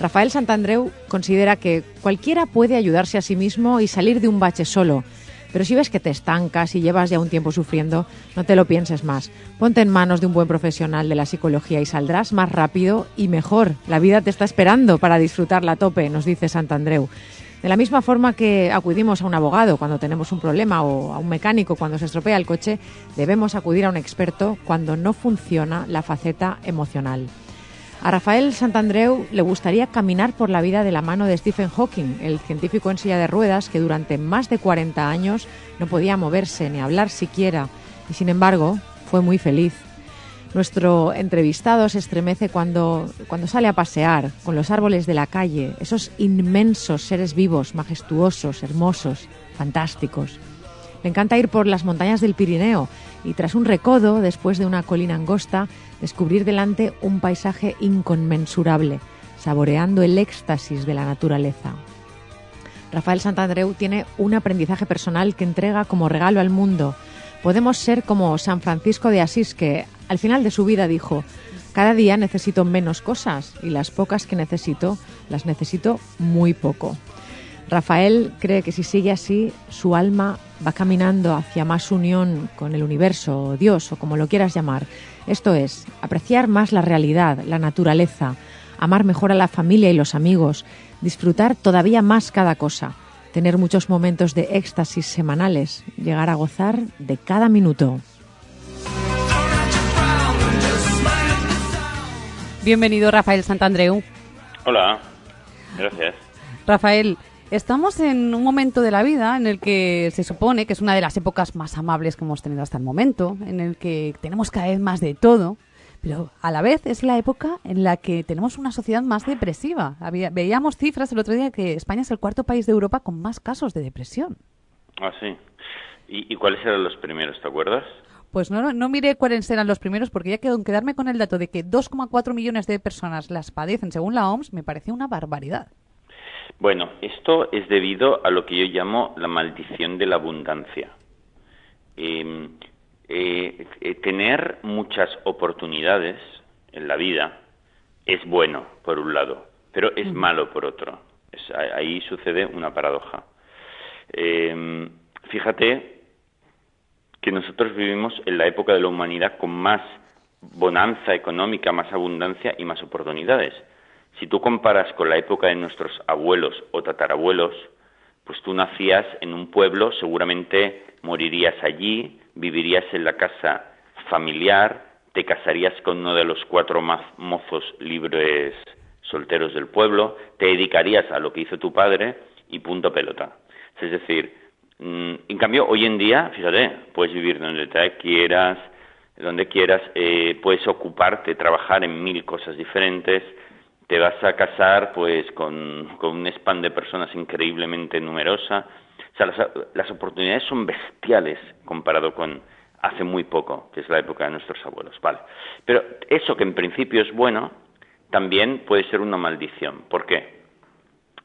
Rafael Santandreu considera que cualquiera puede ayudarse a sí mismo y salir de un bache solo. Pero si ves que te estancas y llevas ya un tiempo sufriendo, no te lo pienses más. Ponte en manos de un buen profesional de la psicología y saldrás más rápido y mejor. La vida te está esperando para disfrutarla a tope, nos dice Santandreu. De la misma forma que acudimos a un abogado cuando tenemos un problema o a un mecánico cuando se estropea el coche, debemos acudir a un experto cuando no funciona la faceta emocional. A Rafael Santandreu le gustaría caminar por la vida de la mano de Stephen Hawking, el científico en silla de ruedas que durante más de 40 años no podía moverse ni hablar siquiera y sin embargo fue muy feliz. Nuestro entrevistado se estremece cuando, cuando sale a pasear con los árboles de la calle, esos inmensos seres vivos, majestuosos, hermosos, fantásticos. Le encanta ir por las montañas del Pirineo y tras un recodo, después de una colina angosta, descubrir delante un paisaje inconmensurable, saboreando el éxtasis de la naturaleza. Rafael Santandreu tiene un aprendizaje personal que entrega como regalo al mundo. Podemos ser como San Francisco de Asís, que al final de su vida dijo, cada día necesito menos cosas y las pocas que necesito las necesito muy poco. Rafael cree que si sigue así, su alma va caminando hacia más unión con el universo, o Dios, o como lo quieras llamar. Esto es, apreciar más la realidad, la naturaleza, amar mejor a la familia y los amigos, disfrutar todavía más cada cosa, tener muchos momentos de éxtasis semanales, llegar a gozar de cada minuto. Bienvenido, Rafael Santandreu. Hola, gracias. Rafael, Estamos en un momento de la vida en el que se supone que es una de las épocas más amables que hemos tenido hasta el momento, en el que tenemos cada vez más de todo, pero a la vez es la época en la que tenemos una sociedad más depresiva. veíamos cifras el otro día que España es el cuarto país de Europa con más casos de depresión. Ah, sí. ¿Y, cuáles eran los primeros, te acuerdas? Pues no, no miré cuáles eran los primeros porque ya quedó quedarme con el dato de que 2,4 millones de personas las padecen según la OMS me pareció una barbaridad. Bueno, esto es debido a lo que yo llamo la maldición de la abundancia. Em, eh, eh, tener muchas oportunidades en la vida es bueno, por un lado, pero es malo, por otro. ahí sucede una paradoja. Em, fíjate que nosotros vivimos en la época de la humanidad con más bonanza económica, más abundancia y más oportunidades. Si tú comparas con la época de nuestros abuelos o tatarabuelos, pues tú nacías en un pueblo, seguramente morirías allí, vivirías en la casa familiar, te casarías con uno de los cuatro mozos libres solteros del pueblo, te dedicarías a lo que hizo tu padre y punto pelota. Es decir, mm, en cambio, hoy en día, fíjate, puedes vivir donde te quieras, donde quieras, eh, puedes ocuparte, trabajar en mil cosas diferentes, te vas a casar pues con, un spam de personas increíblemente numerosa. O sea, las, oportunidades son bestiales comparado con hace muy poco, que es la época de nuestros abuelos. Vale. Pero eso que en principio es bueno, también puede ser una maldición. ¿Por qué?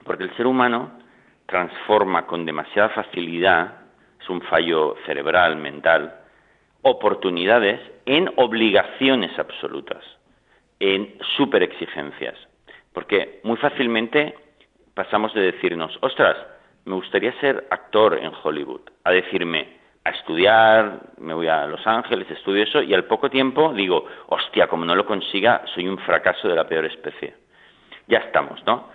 Porque el ser humano transforma con demasiada facilidad, es un fallo cerebral, mental, oportunidades en obligaciones absolutas, en superexigencias. Porque muy fácilmente pasamos de decirnos, ostras, me gustaría ser actor en Hollywood, a decirme, a estudiar, me voy a Los Ángeles, estudio eso, y al poco tiempo digo, hostia, como no lo consiga, soy un fracaso de la peor especie. Ya estamos, ¿no?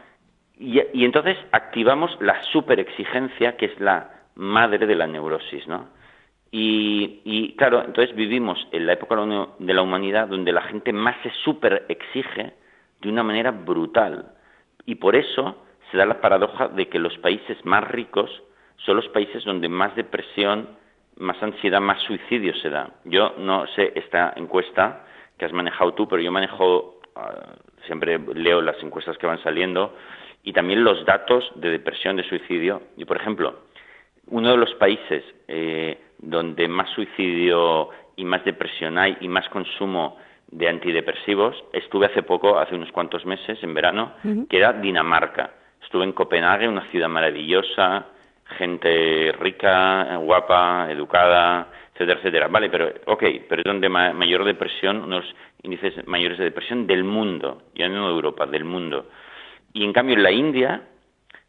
Y, entonces activamos la superexigencia, que es la madre de la neurosis, ¿no? Y, y, claro, entonces vivimos en la época de la humanidad donde la gente más se superexige de una manera brutal. Y por eso se da la paradoja de que los países más ricos son los países donde más depresión, más ansiedad, más suicidio se da. Yo no sé esta encuesta que has manejado tú, pero yo manejo, ah, siempre leo las encuestas que van saliendo y también los datos de depresión, de suicidio. Y, por ejemplo, uno de los países eh, donde más suicidio y más depresión hay y más consumo de antidepresivos. Estuve hace poco, hace unos cuantos meses, en verano, que era Dinamarca. Estuve en Copenhague, una ciudad maravillosa, gente rica, guapa, educada, etcétera, etcétera. Vale, pero, ok, pero es donde mayor depresión, unos índices mayores de depresión del mundo, ya no de Europa, del mundo. Y en cambio en la India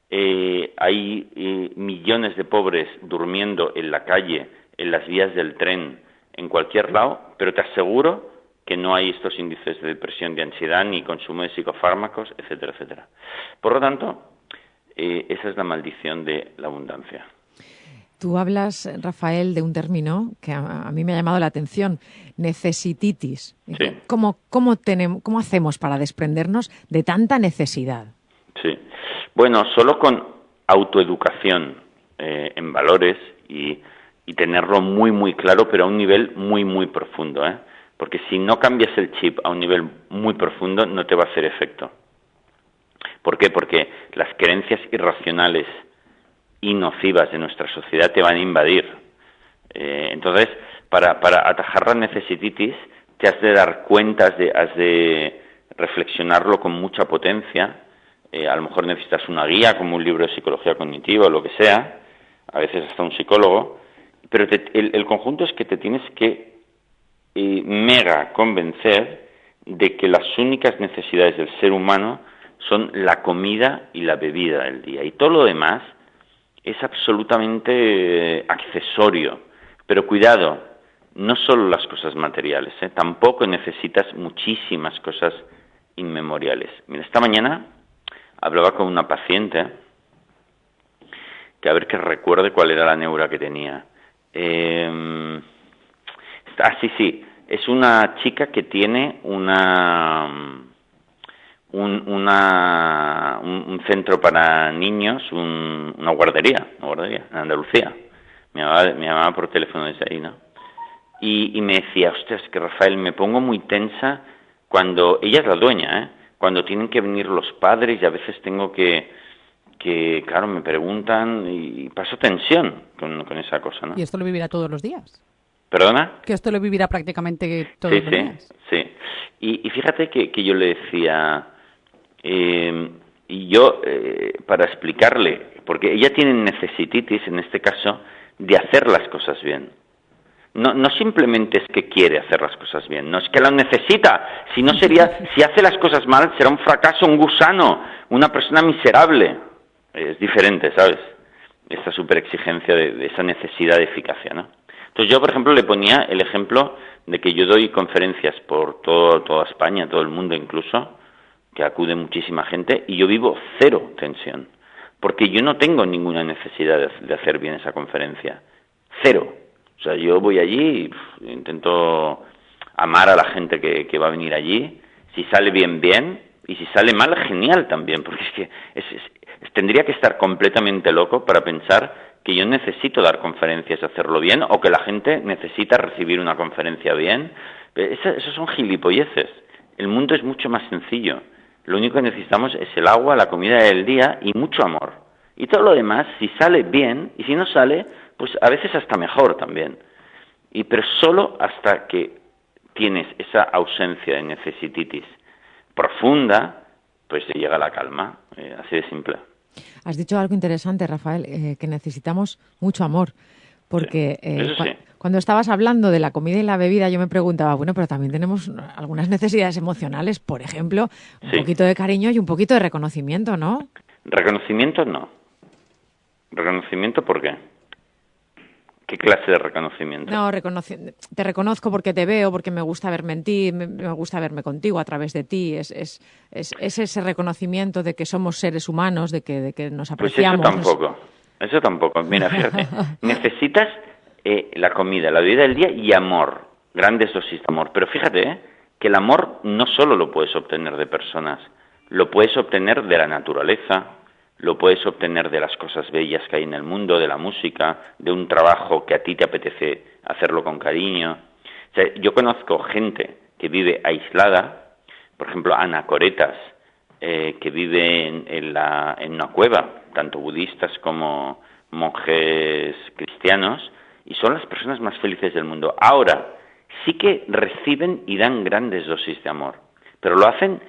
eh, hay eh, millones de pobres durmiendo en la calle, en las vías del tren, en cualquier lado, pero te aseguro que no hay estos índices de depresión, de ansiedad, ni consumo de psicofármacos, etcétera, etcétera. Por lo tanto, eh, esa es la maldición de la abundancia. Tú hablas, Rafael, de un término que a, mí me ha llamado la atención, necesititis. ¿Cómo, cómo, tenemos, ¿Cómo hacemos para desprendernos de tanta necesidad? Sí. Bueno, solo con autoeducación eh, en valores y, tenerlo muy, muy claro, pero a un nivel muy, muy profundo. ¿eh? Porque si no cambias el chip a un nivel muy profundo, no te va a hacer efecto. ¿Por qué? Porque las creencias irracionales y nocivas de nuestra sociedad te van a invadir. Eh, entonces, para, para atajar la necesititis, te has de dar cuenta, has de, has de reflexionarlo con mucha potencia. Eh, a lo mejor necesitas una guía, como un libro de psicología cognitiva o lo que sea, a veces hasta un psicólogo, pero el, conjunto es que te tienes que mega convencer de que las únicas necesidades del ser humano son la comida y la bebida del día. Y todo lo demás es absolutamente eh, accesorio. Pero cuidado, no solo las cosas materiales, ¿eh? tampoco necesitas muchísimas cosas inmemoriales. Mira, esta mañana hablaba con una paciente que a ver que recuerde cuál era la neura que tenía. Eh, ah, sí, sí, es una chica que tiene una un, una, un, centro para niños, una guardería, una guardería en Andalucía. Me llamaba por teléfono desde ahí, ¿no? Y, y me decía, ostras, que Rafael, me pongo muy tensa cuando, ella es la dueña, ¿eh? Cuando tienen que venir los padres y a veces tengo que, que claro, me preguntan y paso tensión con, con esa cosa, ¿no? ¿Y esto lo vivirá todos los días? ¿Perdona? Que esto lo vivirá prácticamente todos los días. Sí, sí. Y, y fíjate que, que yo le decía, eh, y yo, eh, para explicarle, porque ella tiene necesititis, en este caso, de hacer las cosas bien. No, no simplemente es que quiere hacer las cosas bien, no es que la necesita, si no sería, si hace las cosas mal, será un fracaso, un gusano, una persona miserable. Es diferente, ¿sabes? Esta super exigencia de, esa necesidad de eficacia, ¿no? Entonces yo, por ejemplo, le ponía el ejemplo de que yo doy conferencias por todo, toda España, todo el mundo incluso, que acude muchísima gente y yo vivo cero tensión, porque yo no tengo ninguna necesidad de, hacer bien esa conferencia, cero. O sea, yo voy allí y intento amar a la gente que, va a venir allí, si sale bien, bien, y si sale mal, genial también, porque es que tendría que estar completamente loco para pensar que yo necesito dar conferencias, hacerlo bien, o que la gente necesita recibir una conferencia bien. Esos son gilipolleces. El mundo es mucho más sencillo. Lo único que necesitamos es el agua, la comida del día y mucho amor. Y todo lo demás, si sale bien, y si no sale, pues a veces hasta mejor también. Y pero solo hasta que tienes esa ausencia de necesititis profunda, pues se llega la calma, eh, así de simple. Has dicho algo interesante, Rafael, eh, que necesitamos mucho amor. Porque eh, cuando estabas hablando de la comida y la bebida, yo me preguntaba, bueno, pero también tenemos algunas necesidades emocionales, por ejemplo, un poquito de cariño y un poquito de reconocimiento, ¿no? Reconocimiento no. ¿Reconocimiento por qué? ¿Qué clase de reconocimiento? No, te reconozco porque te veo, porque me gusta verme en ti, me, gusta verme contigo a través de ti. Es, es, es, ese reconocimiento de que somos seres humanos, de que, de que nos apreciamos. Pues eso tampoco. Eso tampoco. Mira, fíjate, necesitas eh, la comida, la bebida del día y amor, grandes dosis de amor. Pero fíjate eh, que el amor no solo lo puedes obtener de personas, lo puedes obtener de la naturaleza, lo puedes obtener de las cosas bellas que hay en el mundo, de la música, de un trabajo que a ti te apetece hacerlo con cariño. yo conozco gente que vive aislada, por ejemplo, anacoretas, eh, que vive en, la, en una cueva, tanto budistas como monjes cristianos, y son las personas más felices del mundo. Ahora, sí que reciben y dan grandes dosis de amor, pero lo hacen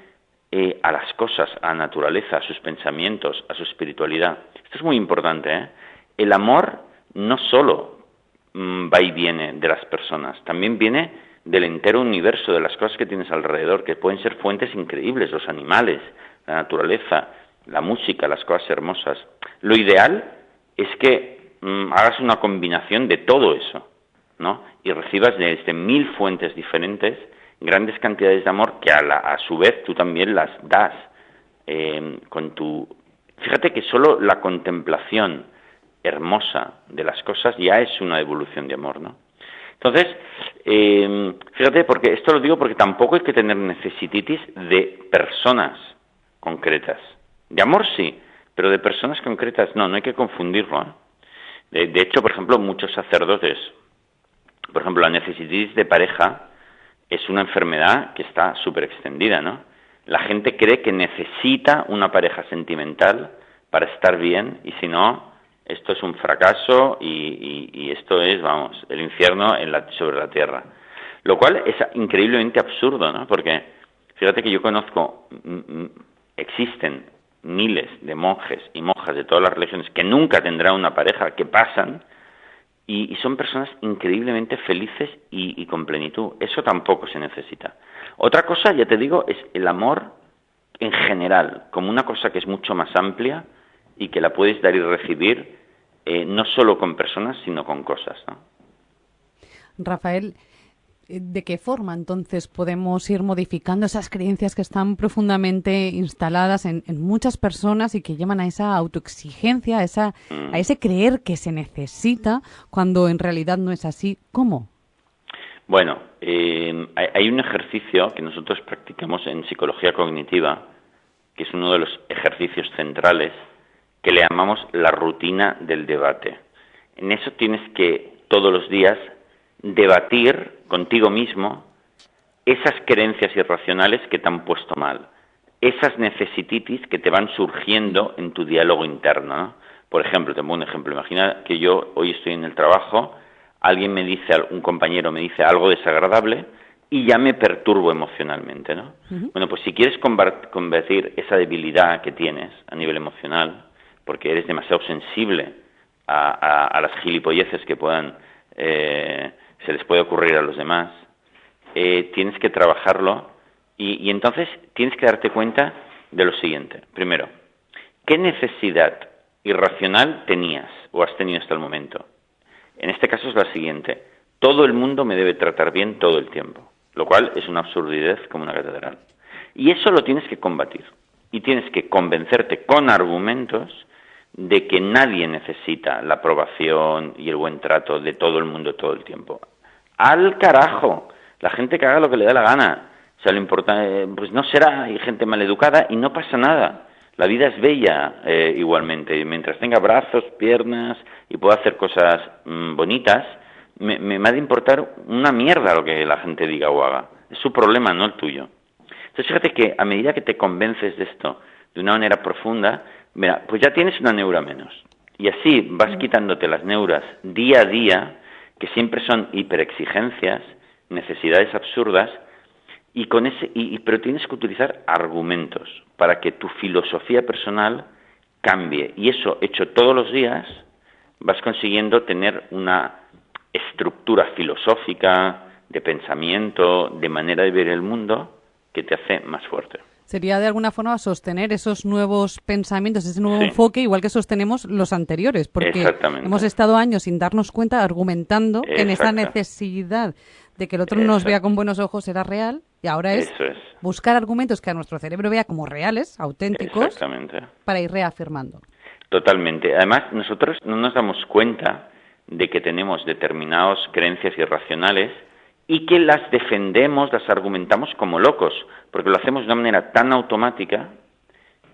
eh, a las cosas, a la naturaleza, a sus pensamientos, a su espiritualidad. Esto es muy importante. ¿eh? El amor no solo mm, va y viene de las personas, también viene del entero universo, de las cosas que tienes alrededor, que pueden ser fuentes increíbles, los animales, la naturaleza, la música, las cosas hermosas. Lo ideal es que mm, hagas una combinación de todo eso, ¿no? Y recibas desde mil fuentes diferentes grandes cantidades de amor que a, la, a su vez tú también las das eh, con tu... Fíjate que solo la contemplación hermosa de las cosas ya es una evolución de amor, ¿no? Entonces, eh, fíjate, porque esto lo digo porque tampoco hay que tener necesititis de personas concretas. De amor sí, pero de personas concretas no, no hay que confundirlo. ¿eh? De, hecho, por ejemplo, muchos sacerdotes, por ejemplo, la necesititis de pareja es una enfermedad que está súper extendida, ¿no? La gente cree que necesita una pareja sentimental para estar bien y si no, esto es un fracaso y, esto es, vamos, el infierno en la, sobre la tierra. Lo cual es increíblemente absurdo, ¿no? Porque fíjate que yo conozco, existen miles de monjes y monjas de todas las religiones que nunca tendrán una pareja, que pasan, y, son personas increíblemente felices y, con plenitud. Eso tampoco se necesita. Otra cosa, ya te digo, es el amor en general, como una cosa que es mucho más amplia y que la puedes dar y recibir, eh, no solo con personas, sino con cosas. Rafael, ¿De qué forma entonces podemos ir modificando esas creencias que están profundamente instaladas en, muchas personas y que llevan a esa autoexigencia, a, esa, a ese creer que se necesita cuando en realidad no es así? ¿Cómo? Bueno, eh, hay un ejercicio que nosotros practicamos en psicología cognitiva, que es uno de los ejercicios centrales, que le llamamos la rutina del debate. En eso tienes que todos los días debatir contigo mismo esas creencias irracionales que te han puesto mal, esas necesititis que te van surgiendo en tu diálogo interno. Por ejemplo, te pongo un ejemplo. Imagina que yo hoy estoy en el trabajo, alguien me dice, un compañero me dice algo desagradable y ya me perturbo emocionalmente. ¿no? Bueno, pues si quieres convertir esa debilidad que tienes a nivel emocional, porque eres demasiado sensible a, las gilipolleces que puedan eh, se les puede ocurrir a los demás, eh, tienes que trabajarlo y, y entonces tienes que darte cuenta de lo siguiente. Primero, ¿qué necesidad irracional tenías o has tenido hasta el momento? En este caso es la siguiente. Todo el mundo me debe tratar bien todo el tiempo, lo cual es una absurdidad como una catedral. Y eso lo tienes que combatir. Y tienes que convencerte con argumentos de que nadie necesita la aprobación y el buen trato de todo el mundo todo el tiempo. Al carajo, la gente que haga lo que le da la gana. O sea, lo importante, pues no será, hay gente maleducada y no pasa nada. La vida es bella eh, igualmente. Mientras tenga brazos, piernas y pueda hacer cosas mm, bonitas, me, me, me ha de importar una mierda lo que la gente diga o haga. Es su problema, no el tuyo. Entonces fíjate que a medida que te convences de esto de una manera profunda, Mira, pues ya tienes una neura menos. Y así vas quitándote las neuras día a día, que siempre son hiperexigencias, necesidades absurdas, y con ese, y, pero tienes que utilizar argumentos para que tu filosofía personal cambie. Y eso, hecho todos los días, vas consiguiendo tener una estructura filosófica, de pensamiento, de manera de ver el mundo, que te hace más fuerte sería de alguna forma sostener esos nuevos pensamientos, ese nuevo enfoque, igual que sostenemos los anteriores, porque hemos estado años sin darnos cuenta argumentando en esa necesidad de que el otro nos vea con buenos ojos era real y ahora es, buscar argumentos que a nuestro cerebro vea como reales, auténticos, para ir reafirmando. Totalmente. Además, nosotros no nos damos cuenta de que tenemos determinadas creencias irracionales y que las defendemos, las argumentamos como locos, porque lo hacemos de una manera tan automática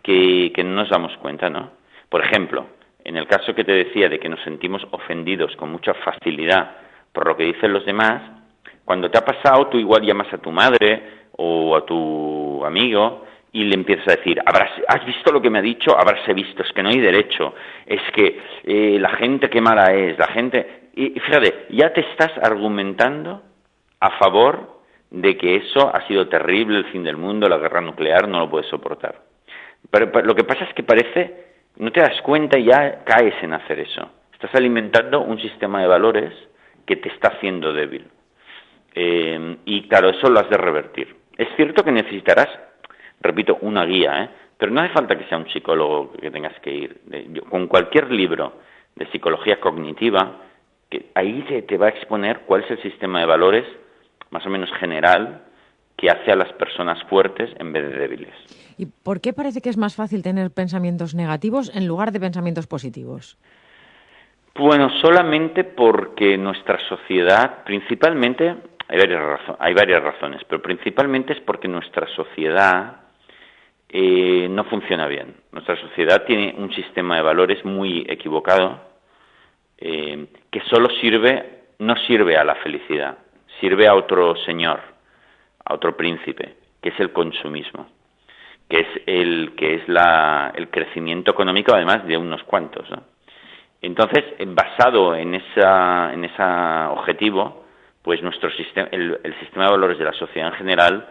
que, no nos damos cuenta, ¿no? Por ejemplo, en el caso que te decía de que nos sentimos ofendidos con mucha facilidad por lo que dicen los demás, cuando te ha pasado, tú igual llamas a tu madre o a tu amigo y le empiezas a decir, ¿has visto lo que me ha dicho? Habráse visto, es que no hay derecho, es que eh, la gente qué mala es, la gente... Y fíjate, ya te estás argumentando a favor de que eso ha sido terrible, el fin del mundo, la guerra nuclear, no lo puedes soportar. Pero, lo que pasa es que parece, no te das cuenta y ya caes en hacer eso. Estás alimentando un sistema de valores que te está haciendo débil. Eh, y claro, eso lo has de revertir. Es cierto que necesitarás, repito, una guía, ¿eh? Pero no hace falta que sea un psicólogo que tengas que ir. Con cualquier libro de psicología cognitiva, ahí se te va a exponer cuál es el sistema de valores más o menos general que hace a las personas fuertes en vez de débiles. ¿Y por qué parece que es más fácil tener pensamientos negativos en lugar de pensamientos positivos? Bueno, solamente porque nuestra sociedad, principalmente, hay varias, hay varias razones, pero principalmente es porque nuestra sociedad eh, no funciona bien. Nuestra sociedad tiene un sistema de valores muy equivocado eh, que solo sirve, no sirve a la felicidad, sirve a otro señor, a otro príncipe, que es el consumismo, que es el que es la, el crecimiento económico además de unos cuantos. Entonces, basado en esa, en ese objetivo, pues nuestro sistema, el, sistema de valores de la sociedad en general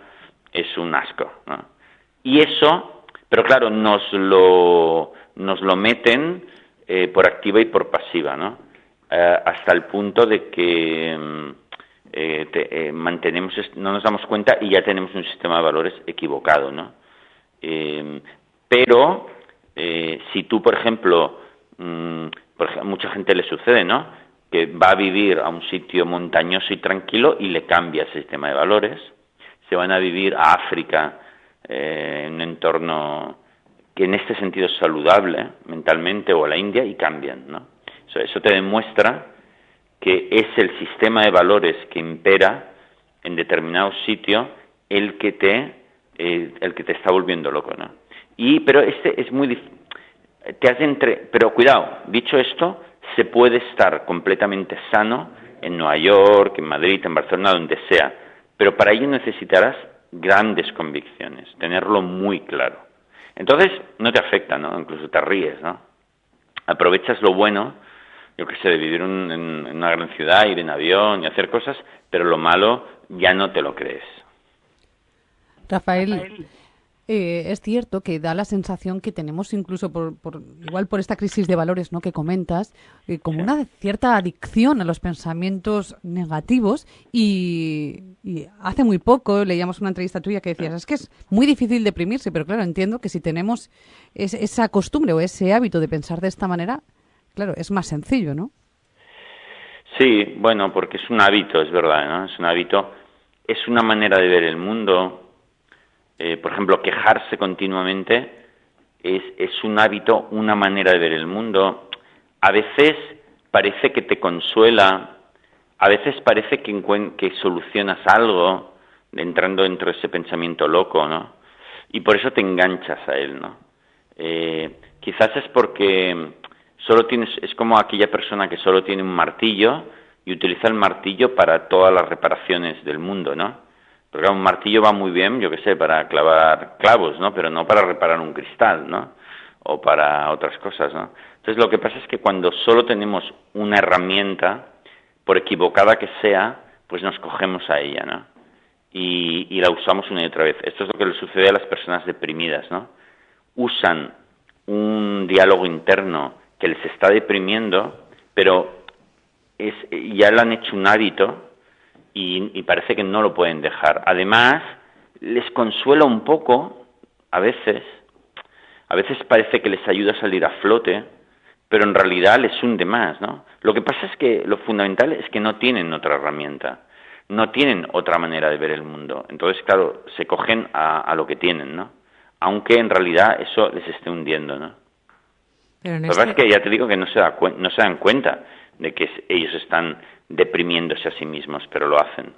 es un asco. Y eso, pero claro, nos lo, nos lo meten eh, por activa y por pasiva, ¿no? Eh, hasta el punto de que mm, eh, mantenemos, no nos damos cuenta y ya tenemos un sistema de valores equivocado, ¿no? pero si tú, por ejemplo, mm, mucha gente le sucede, ¿no? que va a vivir a un sitio montañoso y tranquilo y le cambia el sistema de valores. Se van a vivir a África eh, en un entorno que en este sentido es saludable mentalmente o a la India y cambian. ¿no? Eso, te demuestra que es el sistema de valores que impera en determinado sitio el que te el que te está volviendo loco, ¿no? Y pero este es muy te hace entre pero cuidado, dicho esto, se puede estar completamente sano en Nueva York, en Madrid, en Barcelona, donde sea, pero para ello necesitarás grandes convicciones, tenerlo muy claro. Entonces no te afecta, ¿no? Incluso te ríes, ¿no? Aprovechas lo bueno, yo que sé, de vivir en, una gran ciudad, ir en avión y hacer cosas, pero lo malo ya no te lo crees. Rafael eh, es cierto que da la sensación que tenemos incluso por, igual por esta crisis de valores ¿no? que comentas eh, como una cierta adicción a los pensamientos negativos y, hace muy poco leíamos una entrevista tuya que decías es que es muy difícil deprimirse pero claro entiendo que si tenemos esa costumbre o ese hábito de pensar de esta manera claro es más sencillo ¿no? Sí, bueno, porque es un hábito, es verdad, ¿no? Es un hábito, es una manera de ver el mundo, eh, por ejemplo, quejarse continuamente es, es un hábito, una manera de ver el mundo. A veces parece que te consuela, a veces parece que, que solucionas algo entrando dentro de ese pensamiento loco, ¿no? Y por eso te enganchas a él, ¿no? Eh, quizás es porque solo tienes, es como aquella persona que solo tiene un martillo y utiliza el martillo para todas las reparaciones del mundo, ¿no? Porque un martillo va muy bien, yo qué sé, para clavar clavos, ¿no? Pero no para reparar un cristal, ¿no? O para otras cosas, ¿no? Entonces lo que pasa es que cuando solo tenemos una herramienta, por equivocada que sea, pues nos cogemos a ella, ¿no? Y, y la usamos una y otra vez. Esto es lo que le sucede a las personas deprimidas, ¿no? Usan un diálogo interno que les está deprimiendo, pero es, ya le han hecho un hábito y, parece que no lo pueden dejar. Además, les consuela un poco, a veces, a veces parece que les ayuda a salir a flote, pero en realidad les hunde más, ¿no? Lo que pasa es que lo fundamental es que no tienen otra herramienta, no tienen otra manera de ver el mundo. Entonces, claro, se cogen a, lo que tienen, ¿no? Aunque en realidad eso les esté hundiendo, ¿no? Pero Lo que pasa es que ya te digo que no se, da no se dan cuenta de que ellos están deprimiéndose a sí mismos, pero lo hacen.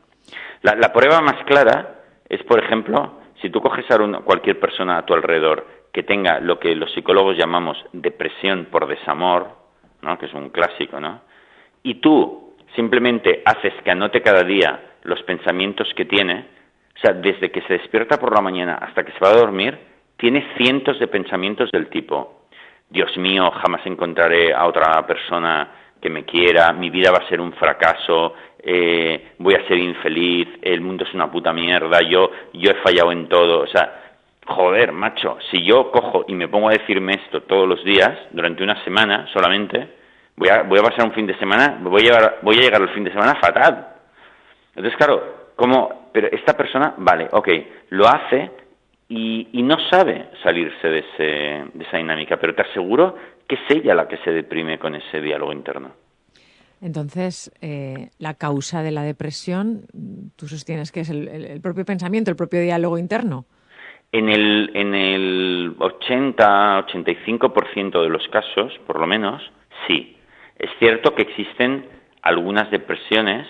La, prueba más clara es, por ejemplo, si tú coges a cualquier persona a tu alrededor que tenga lo que los psicólogos llamamos depresión por desamor, ¿no? que es un clásico, ¿no? y tú simplemente haces que anote cada día los pensamientos que tiene, o sea, desde que se despierta por la mañana hasta que se va a dormir, tiene cientos de pensamientos del tipo, Dios mío, jamás encontraré a otra persona que me quiera, mi vida va a ser un fracaso, eh, voy a ser infeliz, el mundo es una puta mierda, yo, yo he fallado en todo, o sea, joder, macho, si yo cojo y me pongo a decirme esto todos los días, durante una semana solamente, voy a, voy a pasar un fin de semana, voy a, llegar, voy a llegar al fin de semana fatal. Entonces, claro, como, pero esta persona, vale, ok, lo hace y, no sabe salirse de, de esa dinámica, pero te aseguro que es ella la que se deprime con ese diálogo interno. Entonces, eh, la causa de la depresión, tú sostienes que es el, propio pensamiento, el propio diálogo interno. En el, en el 80-85% de los casos, por lo menos, sí. Es cierto que existen algunas depresiones,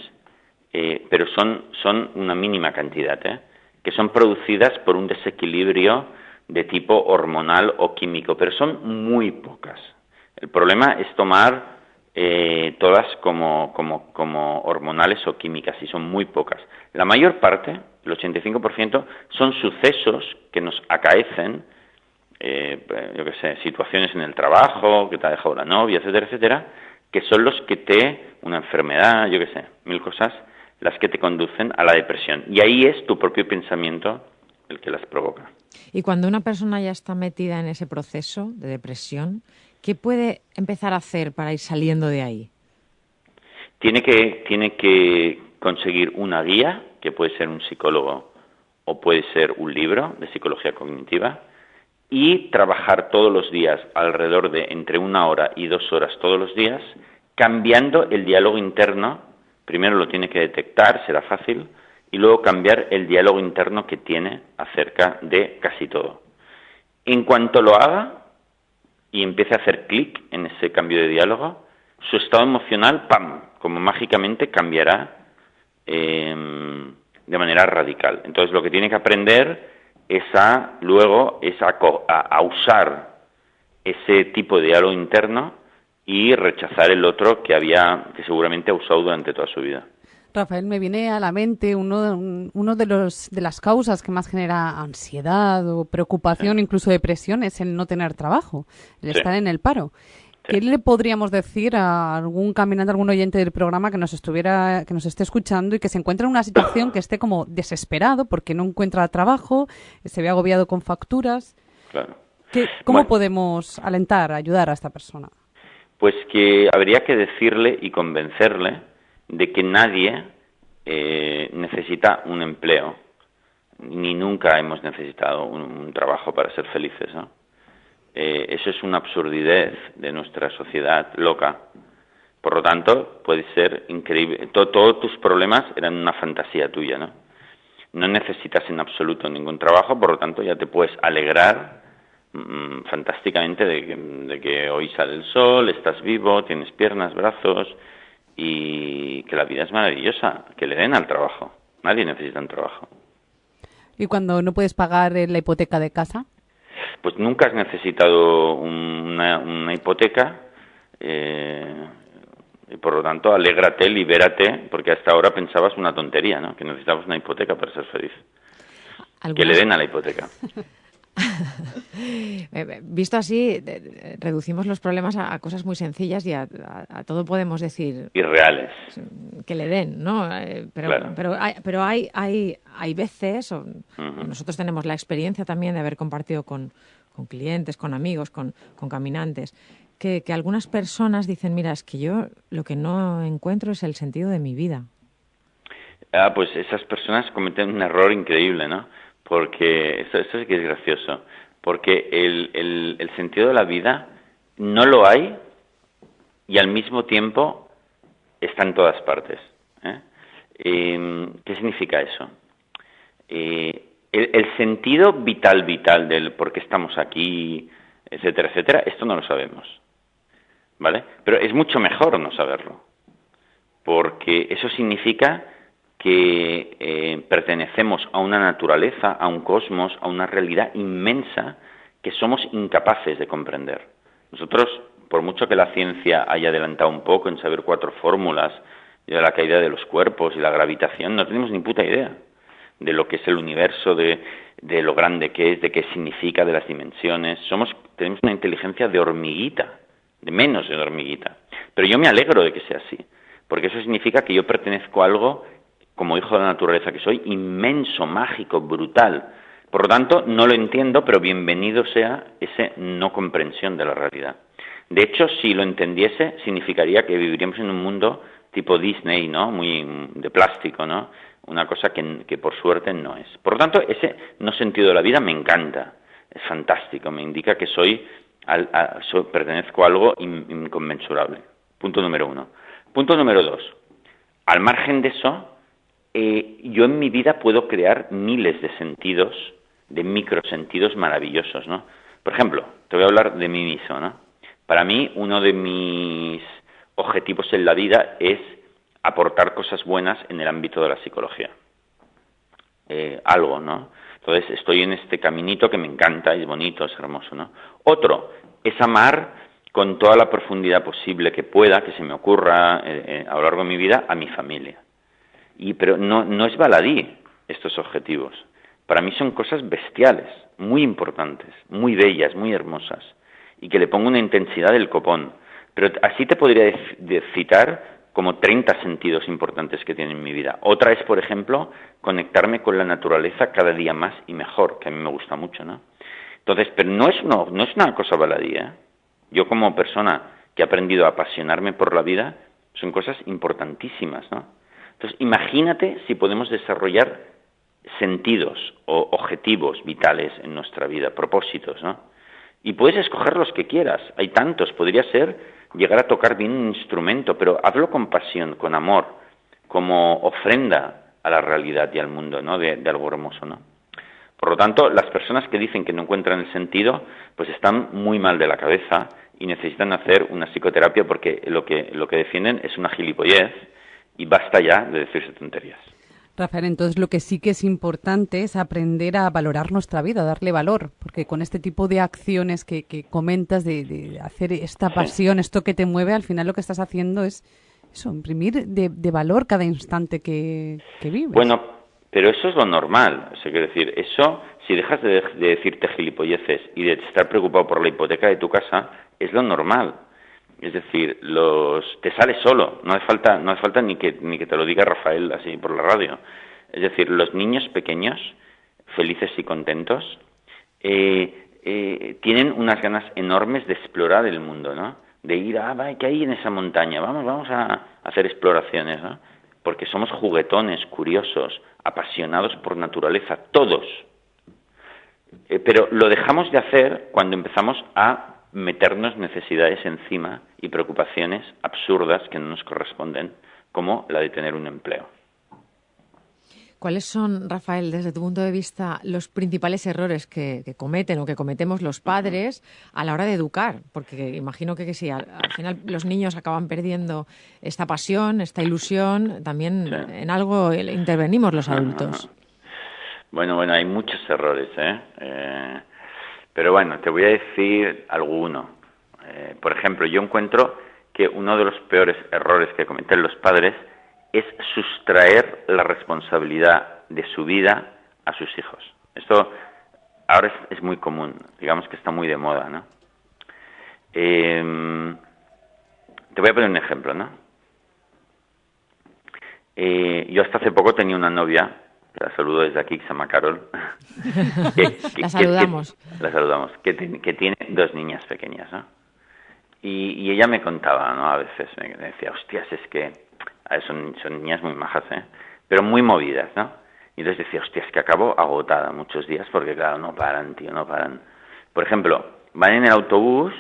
eh, pero son, son una mínima cantidad, ¿eh? Que son producidas por un desequilibrio de tipo hormonal o químico, pero son muy pocas. El problema es tomar eh, todas como, como, como, hormonales o químicas y son muy pocas. La mayor parte, el 85%, son sucesos que nos acaecen, eh, yo qué sé, situaciones en el trabajo, que te ha dejado la novia, etcétera, etcétera, que son los que te, una enfermedad, yo qué sé, mil cosas, las que te conducen a la depresión. Y ahí es tu propio pensamiento el que las provoca. Y cuando una persona ya está metida en ese proceso de depresión, ¿Qué puede empezar a hacer para ir saliendo de ahí? Tiene que, tiene que conseguir una guía, que puede ser un psicólogo o puede ser un libro de psicología cognitiva, y trabajar todos los días alrededor de entre una hora y dos horas todos los días, cambiando el diálogo interno. Primero lo tiene que detectar, será fácil, y luego cambiar el diálogo interno que tiene acerca de casi todo. En cuanto lo haga, y empiece a hacer clic en ese cambio de diálogo, su estado emocional, ¡pam!, como mágicamente cambiará em, de manera radical. Entonces lo que tiene que aprender es a, luego, es a, a, usar ese tipo de diálogo interno y rechazar el otro que había, que seguramente ha usado durante toda su vida. Rafael, me viene a la mente uno, uno de, los, de las causas que más genera ansiedad o preocupación, incluso depresión, es el no tener trabajo, el estar en el paro. ¿Qué le podríamos decir a algún caminante, algún oyente del programa que nos estuviera, que nos esté escuchando y que se encuentre en una situación que esté como desesperado porque no encuentra trabajo, se ve agobiado con facturas? Claro. ¿Cómo podemos alentar, ayudar a esta persona? Pues que habría que decirle y convencerle de que nadie eh, necesita un empleo, ni nunca hemos necesitado un, trabajo para ser felices. Eh, eso es una absurdidad de nuestra sociedad loca. Por lo tanto, puede ser increíble. todos tus problemas eran una fantasía tuya, ¿no? No necesitas en absoluto ningún trabajo, por lo tanto ya te puedes alegrar mm, fantásticamente de que hoy sale el sol, estás vivo, tienes piernas, brazos, y que la vida es maravillosa, que le den al trabajo. Nadie necesita un trabajo. ¿Y cuando no puedes pagar eh, la hipoteca de casa? Pues nunca has necesitado una, hipoteca eh, y por lo tanto alégrate, libérate, porque hasta ahora pensabas una tontería, ¿no? Que necesitabas una hipoteca para ser feliz. Que le den a la hipoteca. Eh, visto así, reducimos los problemas a, cosas muy sencillas y a, todo podemos decir... Irreales. Que le den, ¿no? Eh, pero, pero, hay, pero hay, hay, hay veces, nosotros tenemos la experiencia también de haber compartido con, clientes, con amigos, con, caminantes, que, que algunas personas dicen, mira, es que yo lo que no encuentro es el sentido de mi vida. Ah, pues esas personas cometen un error increíble, ¿no? Porque eso, eso sí que es gracioso, porque el, el, sentido de la vida no lo hay y al mismo tiempo está en todas partes. ¿eh? Em, ¿Qué significa eso? Eh, el, el, sentido vital, vital del por qué estamos aquí, etcétera, etcétera, esto no lo sabemos. ¿Vale? Pero es mucho mejor no saberlo, porque eso significa que eh, pertenecemos a una naturaleza, a un cosmos, a una realidad inmensa que somos incapaces de comprender. Nosotros, por mucho que la ciencia haya adelantado un poco en saber cuatro fórmulas de la caída de los cuerpos y la gravitación, no tenemos ni puta idea de lo que es el universo, de, lo grande que es, de qué significa, de las dimensiones. Somos, tenemos una inteligencia de hormiguita, de menos de hormiguita. Pero yo me alegro de que sea así, porque eso significa que yo pertenezco a algo como hijo de la naturaleza que soy, inmenso, mágico, brutal. Por lo tanto, no lo entiendo, pero bienvenido sea esa no comprensión de la realidad. De hecho, si lo entendiese, significaría que viviríamos en un mundo tipo Disney, ¿no? Muy de plástico, ¿no? una cosa que, que por suerte no es. Por lo tanto, ese no sentido de la vida me encanta, es fantástico, me indica que soy, al, pertenezco a algo inconmensurable. Punto número uno. Punto número dos. Al margen de eso, eh, yo en mi vida puedo crear miles de sentidos, de microsentidos maravillosos, ¿no? Por ejemplo, te voy a hablar de mí mismo, ¿no? Para mí, uno de mis objetivos en la vida es aportar cosas buenas en el ámbito de la psicología. Eh, algo, ¿no? Entonces estoy en este caminito que me encanta, es bonito, es hermoso, ¿no? Otro es amar con toda la profundidad posible que pueda, que se me ocurra eh, eh, a lo largo de mi vida, a mi familia. Y, pero no, no es baladí estos objetivos. Para mí son cosas bestiales, muy importantes, muy bellas, muy hermosas, y que le pongo una intensidad del copón. Pero así te podría citar como 30 sentidos importantes que tiene en mi vida. Otra es, por ejemplo, conectarme con la naturaleza cada día más y mejor, que a mí me gusta mucho, ¿no? Entonces, pero no es, no, no es una cosa baladía. ¿eh? Yo como persona que he aprendido a apasionarme por la vida, son cosas importantísimas, ¿no? Entonces, imagínate si podemos desarrollar sentidos o objetivos vitales en nuestra vida, propósitos, ¿no? Y puedes escoger los que quieras, hay tantos, podría ser llegar a tocar bien un instrumento, pero hazlo con pasión, con amor, como ofrenda a la realidad y al mundo, ¿no? De, algo hermoso, ¿no? Por lo tanto, las personas que dicen que no encuentran el sentido, pues están muy mal de la cabeza y necesitan hacer una psicoterapia porque lo que, lo que defienden es una gilipollez y basta ya de decirse tonterías. Rafael, entonces lo que sí que es importante es aprender a valorar nuestra vida, darle valor, porque con este tipo de acciones que, comentas, de, hacer esta pasión, esto que te mueve, al final lo que estás haciendo es eso, imprimir de, valor cada instante que, vives. Bueno, pero eso es lo normal, o sea, quiero decir, eso, si dejas de, de decirte gilipolleces y de estar preocupado por la hipoteca de tu casa, es lo normal. Es decir, los te sale solo, no hace falta, no hace falta ni que ni que te lo diga Rafael así por la radio. Es decir, los niños pequeños, felices y contentos, eh, eh, tienen unas ganas enormes de explorar el mundo, ¿no? De ir a, ah, ¿qué hay en esa montaña? Vamos, vamos a hacer exploraciones, ¿no? Porque somos juguetones, curiosos, apasionados por naturaleza, todos. Eh, pero lo dejamos de hacer cuando empezamos a meternos necesidades encima y preocupaciones absurdas que no nos corresponden, como la de tener un empleo. ¿Cuáles son, Rafael, desde tu punto de vista, los principales errores que, cometen o que cometemos los padres a la hora de educar? Porque imagino que, que sí, al, final los niños acaban perdiendo esta pasión, esta ilusión, también en algo intervenimos los adultos. Bueno, bueno, hay muchos errores, ¿eh? eh pero bueno, te voy a decir alguno. Eh, por ejemplo, yo encuentro que uno de los peores errores que cometen los padres es sustraer la responsabilidad de su vida a sus hijos. Esto ahora es, muy común, digamos que está muy de moda, ¿no? Em, te voy a poner un ejemplo, ¿no? Eh, yo hasta hace poco tenía una novia la saludo desde aquí, que se llama Carol. la saludamos. la saludamos, que, tiene dos niñas pequeñas, ¿no? Y, ella me contaba, ¿no? A veces me decía, hostias, es que son, son niñas muy majas, ¿eh? Pero muy movidas, ¿no? Y entonces decía, hostias, que acabo agotada muchos días porque, claro, no paran, tío, no paran. Por ejemplo, van en el autobús,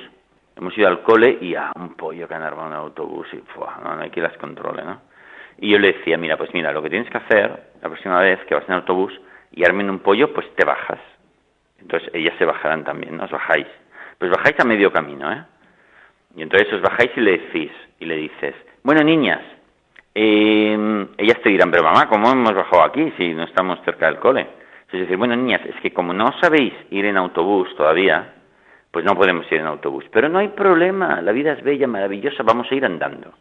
hemos ido al cole y a un pollo que han armado en el autobús y, no, no hay que las controle, ¿no? Y yo le decía, mira, pues mira, lo que tienes que hacer la próxima vez que vas en autobús y armen un pollo, pues te bajas. Entonces ellas se bajarán también, ¿no? Os bajáis. Pues bajáis a medio camino, ¿eh? Y entonces os bajáis y le decís, y le dices, bueno, niñas, eh, ellas te dirán, pero mamá, ¿cómo hemos bajado aquí si no estamos cerca del cole? Entonces decir, bueno, niñas, es que como no sabéis ir en autobús todavía, pues no podemos ir en autobús. Pero no hay problema, la vida es bella, maravillosa, vamos a ir andando.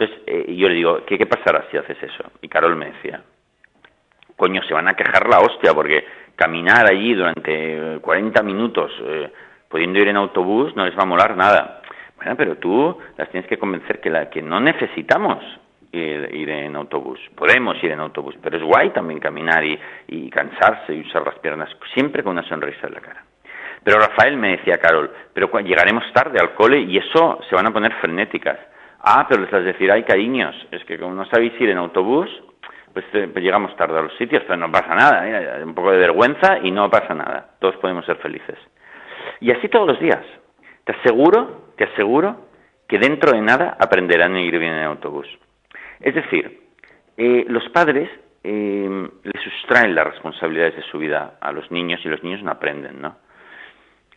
Entonces eh, yo le digo, ¿qué, ¿qué pasará si haces eso? Y Carol me decía, coño, se van a quejar la hostia porque caminar allí durante 40 minutos eh, pudiendo ir en autobús no les va a molar nada. Bueno, pero tú las tienes que convencer que, la, que no necesitamos ir, en autobús. Podemos ir en autobús, pero es guay también caminar y, y cansarse y usar las piernas siempre con una sonrisa en la cara. Pero Rafael me decía, Carol, pero llegaremos tarde al cole y eso se van a poner frenéticas. Ah, pero les vas a decir, ay, cariños, es que como no sabéis ir en autobús, pues, eh, pues, llegamos tarde a los sitios, pero no pasa nada, ¿eh? un poco de vergüenza y no pasa nada, todos podemos ser felices. Y así todos los días. Te aseguro, te aseguro que dentro de nada aprenderán a ir bien en autobús. Es decir, eh, los padres eh, le sustraen las responsabilidades de su vida a los niños y los niños no aprenden, ¿no?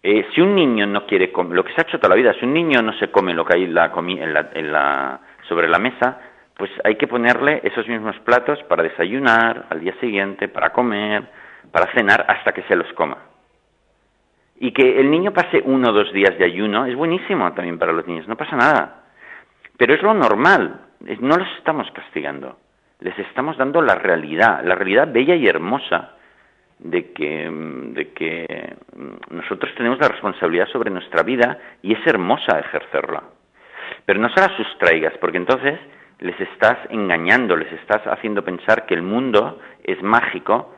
Eh, si un niño no quiere comer, lo que se ha hecho toda la vida, si un niño no se come lo que hay la, en la, sobre la mesa, pues hay que ponerle esos mismos platos para desayunar, al día siguiente, para comer, para cenar, hasta que se los coma. Y que el niño pase uno o dos días de ayuno es buenísimo también para los niños, no pasa nada. Pero es lo normal, no los estamos castigando, les estamos dando la realidad, la realidad bella y hermosa de que, de que nosotros tenemos la responsabilidad sobre nuestra vida y es hermosa ejercerla. Pero no se la sustraigas, porque entonces les estás engañando, les estás haciendo pensar que el mundo es mágico,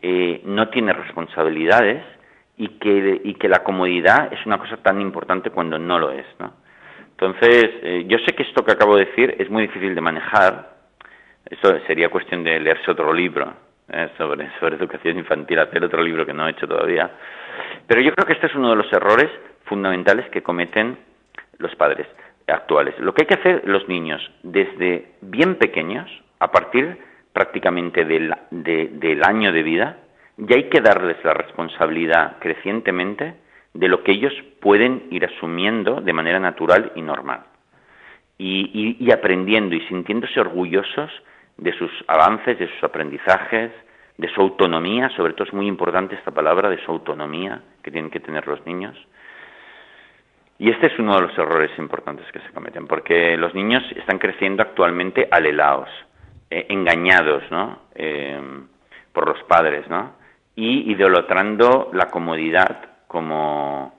eh, no tiene responsabilidades y que, y que la comodidad es una cosa tan importante cuando no lo es. ¿no? Entonces, eh, yo sé que esto que acabo de decir es muy difícil de manejar, esto sería cuestión de leerse otro libro ¿eh? sobre, sobre educación infantil, hacer otro libro que no he hecho todavía, pero yo creo que este es uno de los errores fundamentales que cometen los padres actuales. Lo que hay que hacer los niños desde bien pequeños, a partir prácticamente del, del año de vida, ya hay que darles la responsabilidad crecientemente de lo que ellos pueden ir asumiendo de manera natural y normal. Y, aprendiendo y sintiéndose orgullosos de sus avances, de sus aprendizajes, de su autonomía, sobre todo es muy importante esta palabra de su autonomía que tienen que tener los niños, y este es uno de los errores importantes que se cometen, porque los niños están creciendo actualmente alelados, eh, engañados, ¿no? Eh, por los padres, ¿no? Y idolatrando la comodidad como,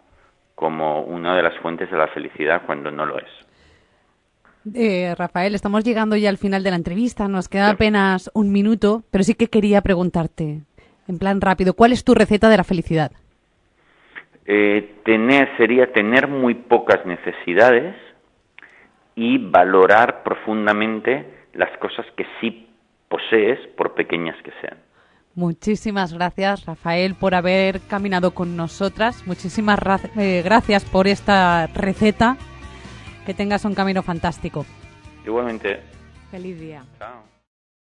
como una de las fuentes de la felicidad cuando no lo es. Eh, Rafael, estamos llegando ya al final de la entrevista, nos queda apenas un minuto, pero sí que quería preguntarte, en plan rápido, ¿cuál es tu receta de la felicidad? Eh, tener sería tener muy pocas necesidades y valorar profundamente las cosas que sí posees, por pequeñas que sean. Muchísimas gracias, Rafael, por haber caminado con nosotras. Muchísimas eh, gracias por esta receta. Que tengas un camino fantástico. Igualmente. Feliz día. Chao.